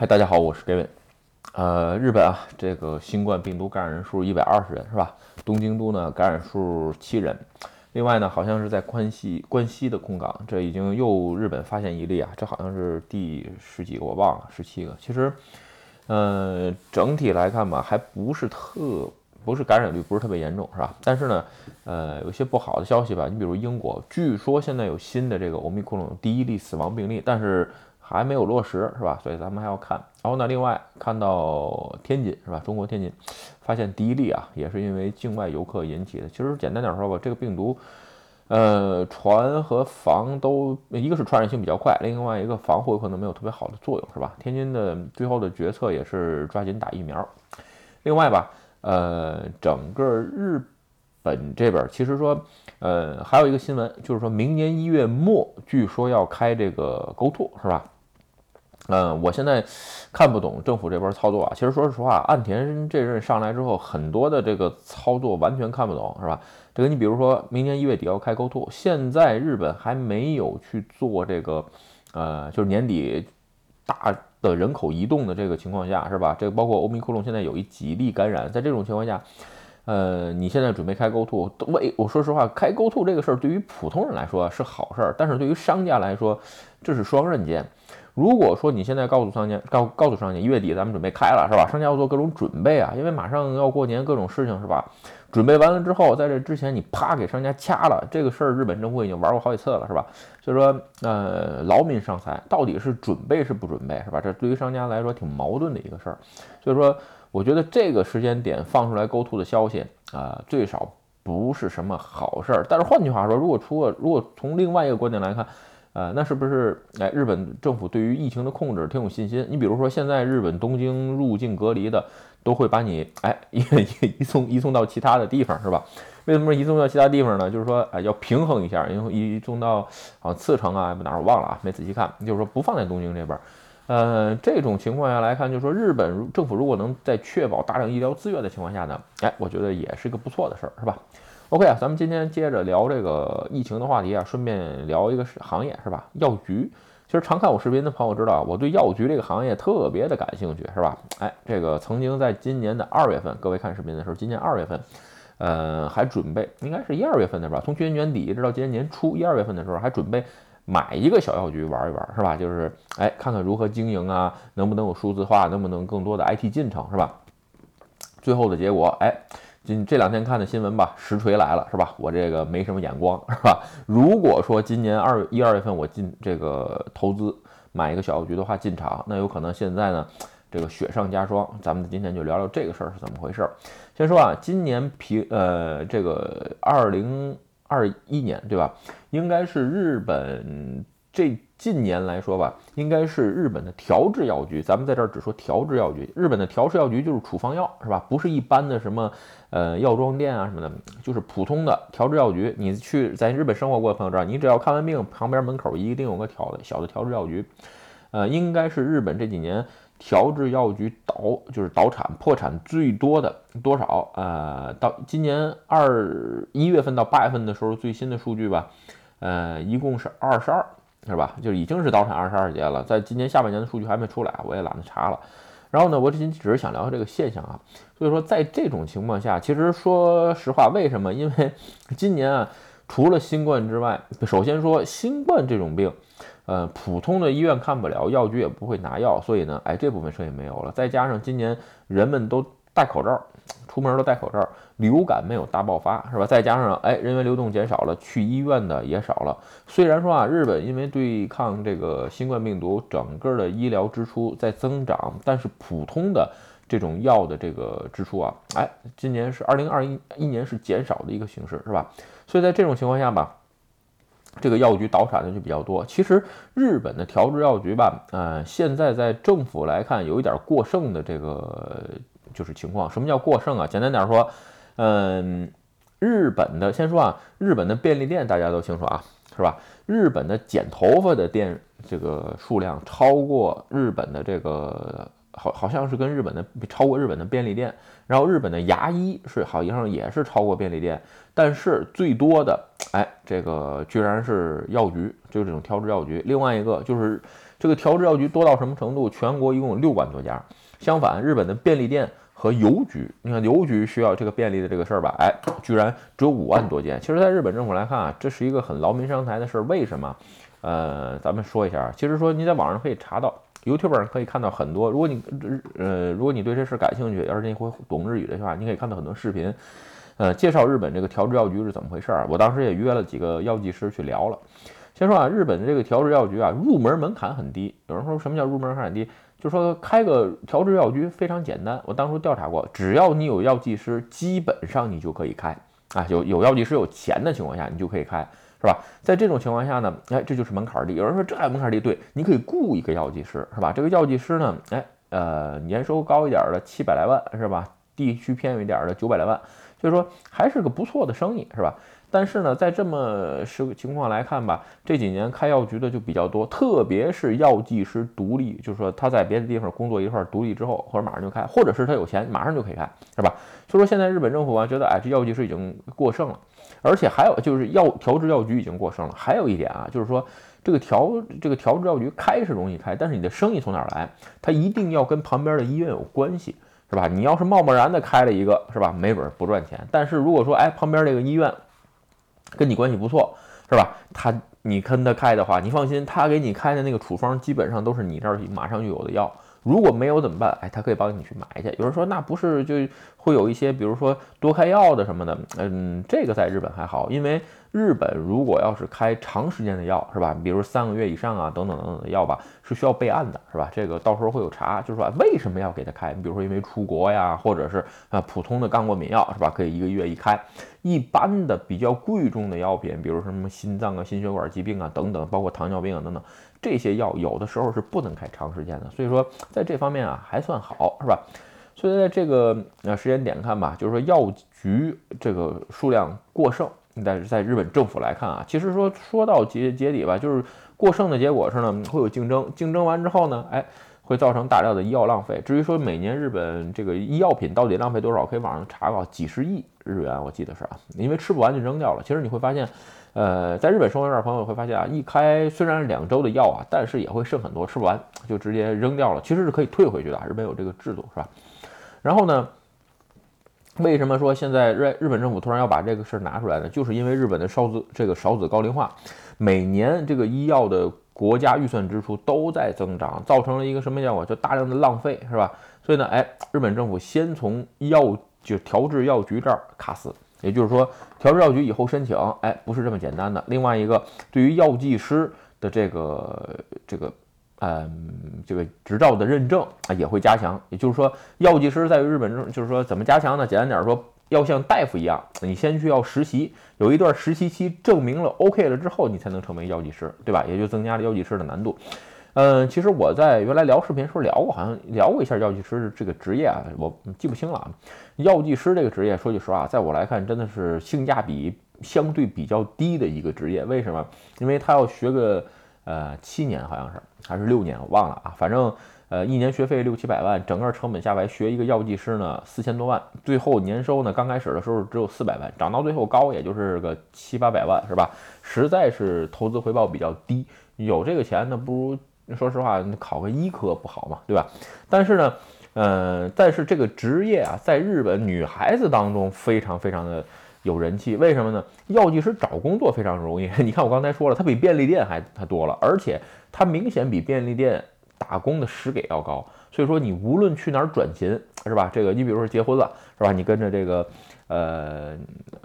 嗨，大家好，我是 David。呃，日本啊，这个新冠病毒感染人数一百二十人是吧？东京都呢感染数七人。另外呢，好像是在关西关西的空港，这已经又日本发现一例啊，这好像是第十几个我忘了，十七个。其实，呃，整体来看吧，还不是特不是感染率不是特别严重是吧？但是呢，呃，有些不好的消息吧，你比如英国，据说现在有新的这个欧密克戎第一例死亡病例，但是。还没有落实是吧？所以咱们还要看。然后呢，另外看到天津是吧？中国天津发现第一例啊，也是因为境外游客引起的。其实简单点说吧，这个病毒，呃，传和防都一个是传染性比较快，另外一个防护有可能没有特别好的作用是吧？天津的最后的决策也是抓紧打疫苗。另外吧，呃，整个日本这边其实说，呃，还有一个新闻就是说明年一月末，据说要开这个 Go To 是吧？嗯，我现在看不懂政府这边操作啊。其实说实话，岸田这任上来之后，很多的这个操作完全看不懂，是吧？这个你比如说明年一月底要开 GoTo，现在日本还没有去做这个，呃，就是年底大的人口移动的这个情况下，是吧？这个包括欧米克隆现在有一几例感染，在这种情况下，呃，你现在准备开 GoTo，为我说实话，开 GoTo 这个事儿对于普通人来说是好事儿，但是对于商家来说，这是双刃剑。如果说你现在告诉商家，告告诉商家一月底咱们准备开了，是吧？商家要做各种准备啊，因为马上要过年，各种事情是吧？准备完了之后，在这之前你啪给商家掐了，这个事儿日本政府已经玩过好几次了，是吧？所以说，呃，劳民伤财，到底是准备是不准备，是吧？这对于商家来说挺矛盾的一个事儿。所以说，我觉得这个时间点放出来 GoTo 的消息啊，最少不是什么好事儿。但是换句话说，如果出了，如果从另外一个观点来看，呃，那是不是哎？日本政府对于疫情的控制挺有信心。你比如说，现在日本东京入境隔离的，都会把你哎 移移送移送到其他的地方，是吧？为什么移送到其他地方呢？就是说，哎，要平衡一下，因为移送到啊次城啊哪儿我忘了啊，没仔细看。就是说，不放在东京这边。呃，这种情况下来看，就是说，日本政府如果能在确保大量医疗资源的情况下呢，哎，我觉得也是一个不错的事儿，是吧？OK 啊，咱们今天接着聊这个疫情的话题啊，顺便聊一个行业是吧？药局。其实常看我视频的朋友知道，我对药局这个行业特别的感兴趣，是吧？哎，这个曾经在今年的二月份，各位看视频的时候，今年二月份，呃，还准备应该是一二月份的吧？从去年年底一直到今年年初一二月份的时候，还准备买一个小药局玩一玩，是吧？就是哎，看看如何经营啊，能不能有数字化，能不能更多的 IT 进程，是吧？最后的结果，哎。今这两天看的新闻吧，实锤来了是吧？我这个没什么眼光是吧？如果说今年二一二月份我进这个投资买一个小药局的话进场，那有可能现在呢这个雪上加霜。咱们今天就聊聊这个事儿是怎么回事。先说啊，今年平呃这个二零二一年对吧？应该是日本这。近年来说吧，应该是日本的调制药局。咱们在这儿只说调制药局。日本的调制药局就是处方药，是吧？不是一般的什么呃药妆店啊什么的，就是普通的调制药局。你去在日本生活过的朋友知道，你只要看完病，旁边门口一定有个调的小的调制药局。呃，应该是日本这几年调制药局倒就是倒产破产最多的多少？呃，到今年二一月份到八月份的时候，最新的数据吧，呃，一共是二十二。是吧？就已经是倒产二十二节了，在今年下半年的数据还没出来，我也懒得查了。然后呢，我只只是想聊这个现象啊。所以说，在这种情况下，其实说实话，为什么？因为 今年啊，除了新冠之外，首先说新冠这种病，呃，普通的医院看不了，药局也不会拿药，所以呢，哎，这部分生意没有了。再加上今年人们都戴口罩。出门都戴口罩，流感没有大爆发，是吧？再加上哎，人员流动减少了，去医院的也少了。虽然说啊，日本因为对抗这个新冠病毒，整个的医疗支出在增长，但是普通的这种药的这个支出啊，哎，今年是二零二一一年是减少的一个形式，是吧？所以在这种情况下吧，这个药局倒产的就比较多。其实日本的调制药局吧，呃，现在在政府来看有一点过剩的这个。就是情况，什么叫过剩啊？简单点说，嗯，日本的先说啊，日本的便利店大家都清楚啊，是吧？日本的剪头发的店这个数量超过日本的这个，好好像是跟日本的超过日本的便利店，然后日本的牙医是好像也是超过便利店，但是最多的，哎，这个居然是药局，就是这种调制药局。另外一个就是。这个调制药局多到什么程度？全国一共有六万多家。相反，日本的便利店和邮局，你看邮局需要这个便利的这个事儿吧？哎，居然只有五万多件。其实，在日本政府来看啊，这是一个很劳民伤财的事儿。为什么？呃，咱们说一下。其实说你在网上可以查到，YouTube 上可以看到很多。如果你呃，如果你对这事感兴趣，要是你会懂日语的话，你可以看到很多视频。呃，介绍日本这个调制药局是怎么回事儿？我当时也约了几个药剂师去聊了。先说啊，日本的这个调制药局啊，入门门槛很低。有人说什么叫入门门槛低？就说开个调制药局非常简单。我当初调查过，只要你有药剂师，基本上你就可以开啊。有有药剂师有钱的情况下，你就可以开，是吧？在这种情况下呢，哎，这就是门槛低。有人说这门槛低？对，你可以雇一个药剂师，是吧？这个药剂师呢，哎，呃，年收高一点的七百来万，是吧？地区偏远一点的九百来万。所以说还是个不错的生意，是吧？但是呢，在这么是情况来看吧，这几年开药局的就比较多，特别是药剂师独立，就是说他在别的地方工作一块儿独立之后，或者马上就开，或者是他有钱马上就可以开，是吧？所以说现在日本政府啊觉得，哎，这药剂师已经过剩了，而且还有就是药调制药局已经过剩了。还有一点啊，就是说这个调这个调制药局开是容易开，但是你的生意从哪儿来？它一定要跟旁边的医院有关系。是吧？你要是贸贸然的开了一个，是吧？没准不赚钱。但是如果说，哎，旁边这个医院跟你关系不错，是吧？他你跟他开的话，你放心，他给你开的那个处方基本上都是你这儿马上就有的药。如果没有怎么办？哎，他可以帮你去买去。有人说，那不是就会有一些，比如说多开药的什么的。嗯，这个在日本还好，因为。日本如果要是开长时间的药，是吧？比如三个月以上啊，等等等等的药吧，是需要备案的，是吧？这个到时候会有查，就是说为什么要给他开？你比如说因为出国呀，或者是啊普通的刚过敏药，是吧？可以一个月一开。一般的比较贵重的药品，比如什么心脏啊、心血管疾病啊等等，包括糖尿病啊等等，这些药有的时候是不能开长时间的。所以说在这方面啊还算好，是吧？所以在这个呃时间点看吧，就是说药局这个数量过剩。但是在日本政府来看啊，其实说说到结结底吧，就是过剩的结果是呢，会有竞争，竞争完之后呢，哎，会造成大量的医药浪费。至于说每年日本这个医药品到底浪费多少，可以网上查到，几十亿日元，我记得是啊，因为吃不完就扔掉了。其实你会发现，呃，在日本生活这儿朋友会发现啊，一开虽然两周的药啊，但是也会剩很多，吃不完就直接扔掉了，其实是可以退回去的，日本有这个制度是吧？然后呢？为什么说现在日日本政府突然要把这个事儿拿出来呢？就是因为日本的少子这个少子高龄化，每年这个医药的国家预算支出都在增长，造成了一个什么效果？就大量的浪费，是吧？所以呢，哎，日本政府先从药就调制药局这儿卡死，也就是说，调制药局以后申请，哎，不是这么简单的。另外一个，对于药剂师的这个这个。嗯，这个执照的认证啊也会加强，也就是说，药剂师在日本中，就是说怎么加强呢？简单点说，要像大夫一样，你先去要实习，有一段实习期，证明了 OK 了之后，你才能成为药剂师，对吧？也就增加了药剂师的难度。嗯，其实我在原来聊视频的时候聊过，好像聊过一下药剂师这个职业啊，我记不清了啊。药剂师这个职业，说句实话，在我来看，真的是性价比相对比较低的一个职业。为什么？因为他要学个。呃，七年好像是还是六年，我忘了啊。反正呃，一年学费六七百万，整个成本下来学一个药剂师呢，四千多万。最后年收呢，刚开始的时候只有四百万，涨到最后高也就是个七八百万，是吧？实在是投资回报比较低。有这个钱呢，不如说实话考个医科不好嘛，对吧？但是呢，呃，但是这个职业啊，在日本女孩子当中非常非常的。有人气，为什么呢？药剂师找工作非常容易。你看我刚才说了，它比便利店还它多了，而且它明显比便利店打工的时给要高。所以说你无论去哪儿转勤，是吧？这个你比如说结婚了，是吧？你跟着这个。呃，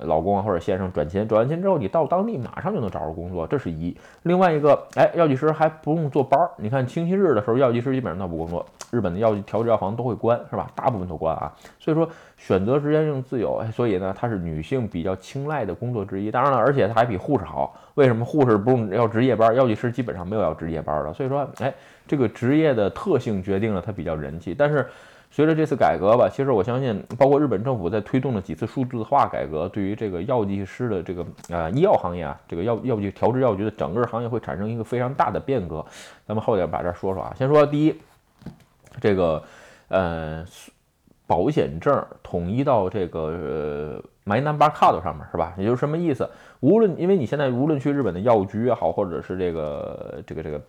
老公啊或者先生转勤，转完勤之后，你到当地马上就能找着工作，这是一。另外一个，哎，药剂师还不用坐班儿。你看星期日的时候，药剂师基本上都不工作。日本的药剂调制药房都会关，是吧？大部分都关啊。所以说选择时间性自由，哎，所以呢，它是女性比较青睐的工作之一。当然了，而且它还比护士好。为什么护士不用要值夜班？药剂师基本上没有要值夜班的。所以说，哎，这个职业的特性决定了它比较人气，但是。随着这次改革吧，其实我相信，包括日本政府在推动的几次数字化改革，对于这个药剂师的这个啊医药行业啊，这个药药剂调制药局的整个行业会产生一个非常大的变革。咱们后边把这说说啊，先说第一，这个呃保险证统一到这个呃 My Number Card 上面是吧？也就是什么意思？无论因为你现在无论去日本的药局也好，或者是这个这个这个。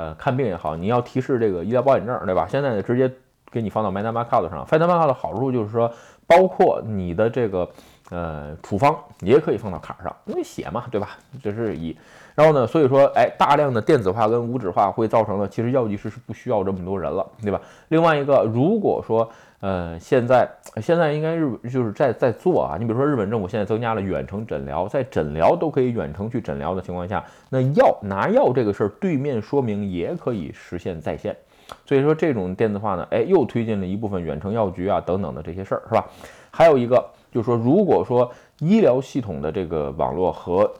呃看病也好，你要提示这个医疗保险证，对吧？现在直接给你放到 MyNameCard 上。MyNameCard 的好处就是说，包括你的这个呃处方也可以放到卡上，因为写嘛，对吧？这是一。然后呢，所以说，哎，大量的电子化跟无纸化会造成了，其实药剂师是不需要这么多人了，对吧？另外一个，如果说，呃，现在现在应该日就是在在做啊，你比如说日本政府现在增加了远程诊疗，在诊疗都可以远程去诊疗的情况下，那药拿药这个事儿，对面说明也可以实现在线。所以说这种电子化呢，哎，又推进了一部分远程药局啊等等的这些事儿，是吧？还有一个就是说，如果说医疗系统的这个网络和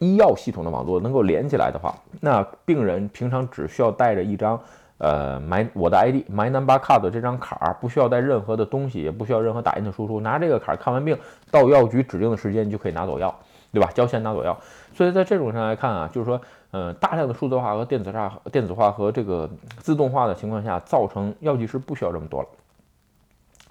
医药系统的网络能够连起来的话，那病人平常只需要带着一张，呃，my 我的 ID my number card 这张卡，不需要带任何的东西，也不需要任何打印的输出，拿这个卡看完病，到药局指定的时间你就可以拿走药，对吧？交钱拿走药。所以在这种上来看啊，就是说，呃，大量的数字化和电子化、电子化和这个自动化的情况下，造成药剂师不需要这么多了。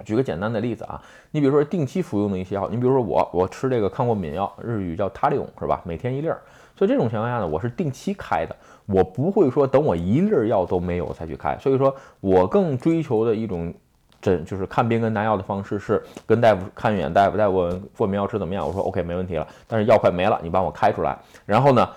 举个简单的例子啊，你比如说定期服用的一些药，你比如说我我吃这个抗过敏药，日语叫他利翁是吧？每天一粒儿，所以这种情况下呢，我是定期开的，我不会说等我一粒药都没有才去开。所以说我更追求的一种诊就是看病跟拿药的方式是跟大夫看一眼，大夫大夫问过敏药吃怎么样，我说 OK 没问题了，但是药快没了，你帮我开出来。然后呢，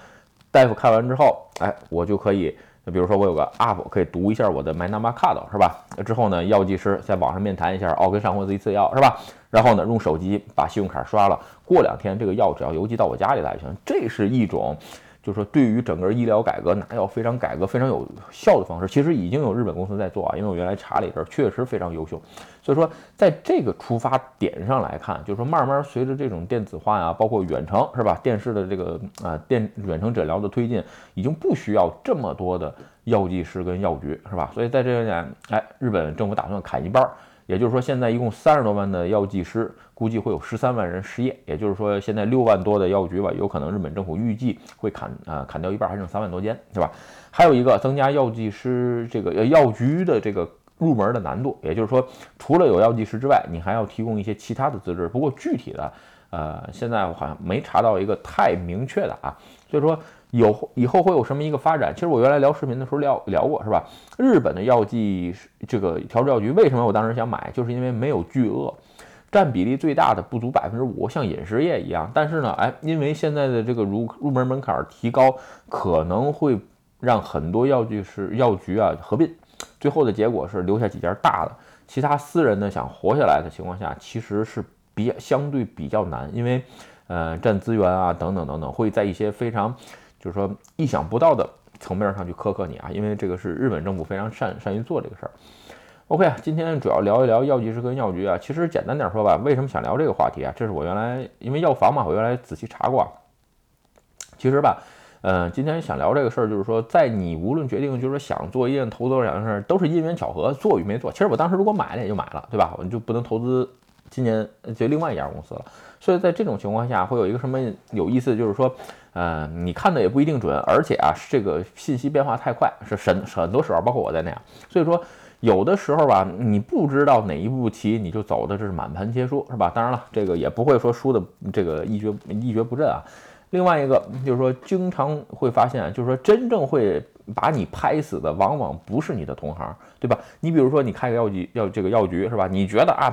大夫看完之后，哎，我就可以。比如说我有个 app 可以读一下我的 My Number Card 是吧？之后呢，药剂师在网上面谈一下，哦，跟上货一次药是吧？然后呢，用手机把信用卡刷了，过两天这个药只要邮寄到我家里来就行。这是一种。就是说，对于整个医疗改革拿药非常改革、非常有效的方式，其实已经有日本公司在做啊。因为我原来查了一阵，确实非常优秀。所以说，在这个出发点上来看，就是说，慢慢随着这种电子化呀，包括远程是吧，电视的这个啊电远程诊疗的推进，已经不需要这么多的药剂师跟药局是吧？所以在这个点，哎，日本政府打算砍一半。也就是说，现在一共三十多万的药剂师，估计会有十三万人失业。也就是说，现在六万多的药局吧，有可能日本政府预计会砍啊砍掉一半，还剩三万多间，是吧？还有一个增加药剂师这个药局的这个入门的难度。也就是说，除了有药剂师之外，你还要提供一些其他的资质。不过具体的，呃，现在我好像没查到一个太明确的啊。所以说。有以后会有什么一个发展？其实我原来聊视频的时候聊聊过，是吧？日本的药剂这个调制药局，为什么我当时想买？就是因为没有巨鳄，占比例最大的不足百分之五，像饮食业一样。但是呢，哎，因为现在的这个入入门门槛提高，可能会让很多药剂师药局啊合并，最后的结果是留下几家大的，其他私人呢想活下来的情况下，其实是比较相对比较难，因为呃占资源啊等等等等，会在一些非常。就是说，意想不到的层面上去苛刻你啊，因为这个是日本政府非常善善于做这个事儿。OK，啊今天主要聊一聊药剂师跟药局啊。其实简单点说吧，为什么想聊这个话题啊？这是我原来因为药房嘛，我原来仔细查过。其实吧，嗯，今天想聊这个事儿，就是说，在你无论决定就是说想做一件投资这两件事儿，都是因缘巧合，做与没做。其实我当时如果买了也就买了，对吧？我就不能投资今年就另外一家公司了。所以在这种情况下，会有一个什么有意思，就是说。呃，你看的也不一定准，而且啊，这个信息变化太快，是很很多时候，包括我在内啊。所以说，有的时候吧，你不知道哪一步棋，你就走的这是满盘皆输，是吧？当然了，这个也不会说输的这个一蹶一蹶不振啊。另外一个就是说，经常会发现，就是说真正会。把你拍死的往往不是你的同行，对吧？你比如说，你开个药局，药这个药局是吧？你觉得啊，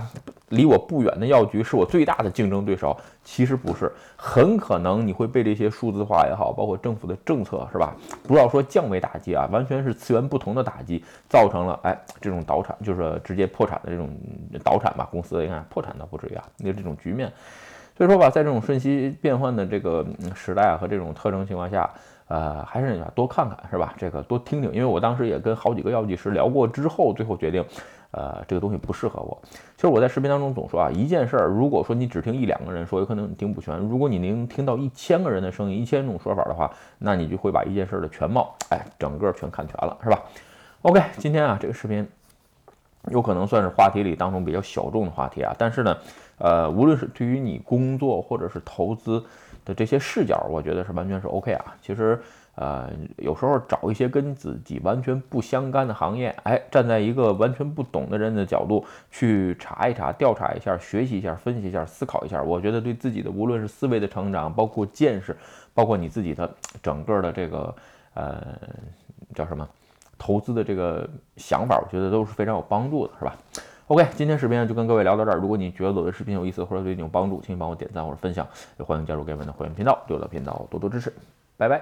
离我不远的药局是我最大的竞争对手，其实不是，很可能你会被这些数字化也好，包括政府的政策是吧？不要说降维打击啊，完全是次元不同的打击，造成了哎这种倒产，就是直接破产的这种倒产吧，公司你看破产倒不至于啊，那这种局面。所以说吧，在这种瞬息变换的这个时代啊和这种特征情况下。呃，还是那句话，多看看是吧？这个多听听，因为我当时也跟好几个药剂师聊过之后，最后决定，呃，这个东西不适合我。其实我在视频当中总说啊，一件事儿，如果说你只听一两个人说，有可能你听不全；如果你能听到一千个人的声音，一千种说法的话，那你就会把一件事儿的全貌，哎，整个全看全了，是吧？OK，今天啊，这个视频有可能算是话题里当中比较小众的话题啊，但是呢，呃，无论是对于你工作或者是投资。的这些视角，我觉得是完全是 OK 啊。其实，呃，有时候找一些跟自己完全不相干的行业，哎，站在一个完全不懂的人的角度去查一查、调查一下、学习一下、分析一下、思考一下，我觉得对自己的无论是思维的成长，包括见识，包括你自己的整个的这个呃叫什么投资的这个想法，我觉得都是非常有帮助的，是吧？OK，今天视频就跟各位聊到这儿。如果你觉得我的视频有意思或者对你有帮助，请帮我点赞或者分享，也欢迎加入盖文的会员频道，对我的频道多多支持。拜拜。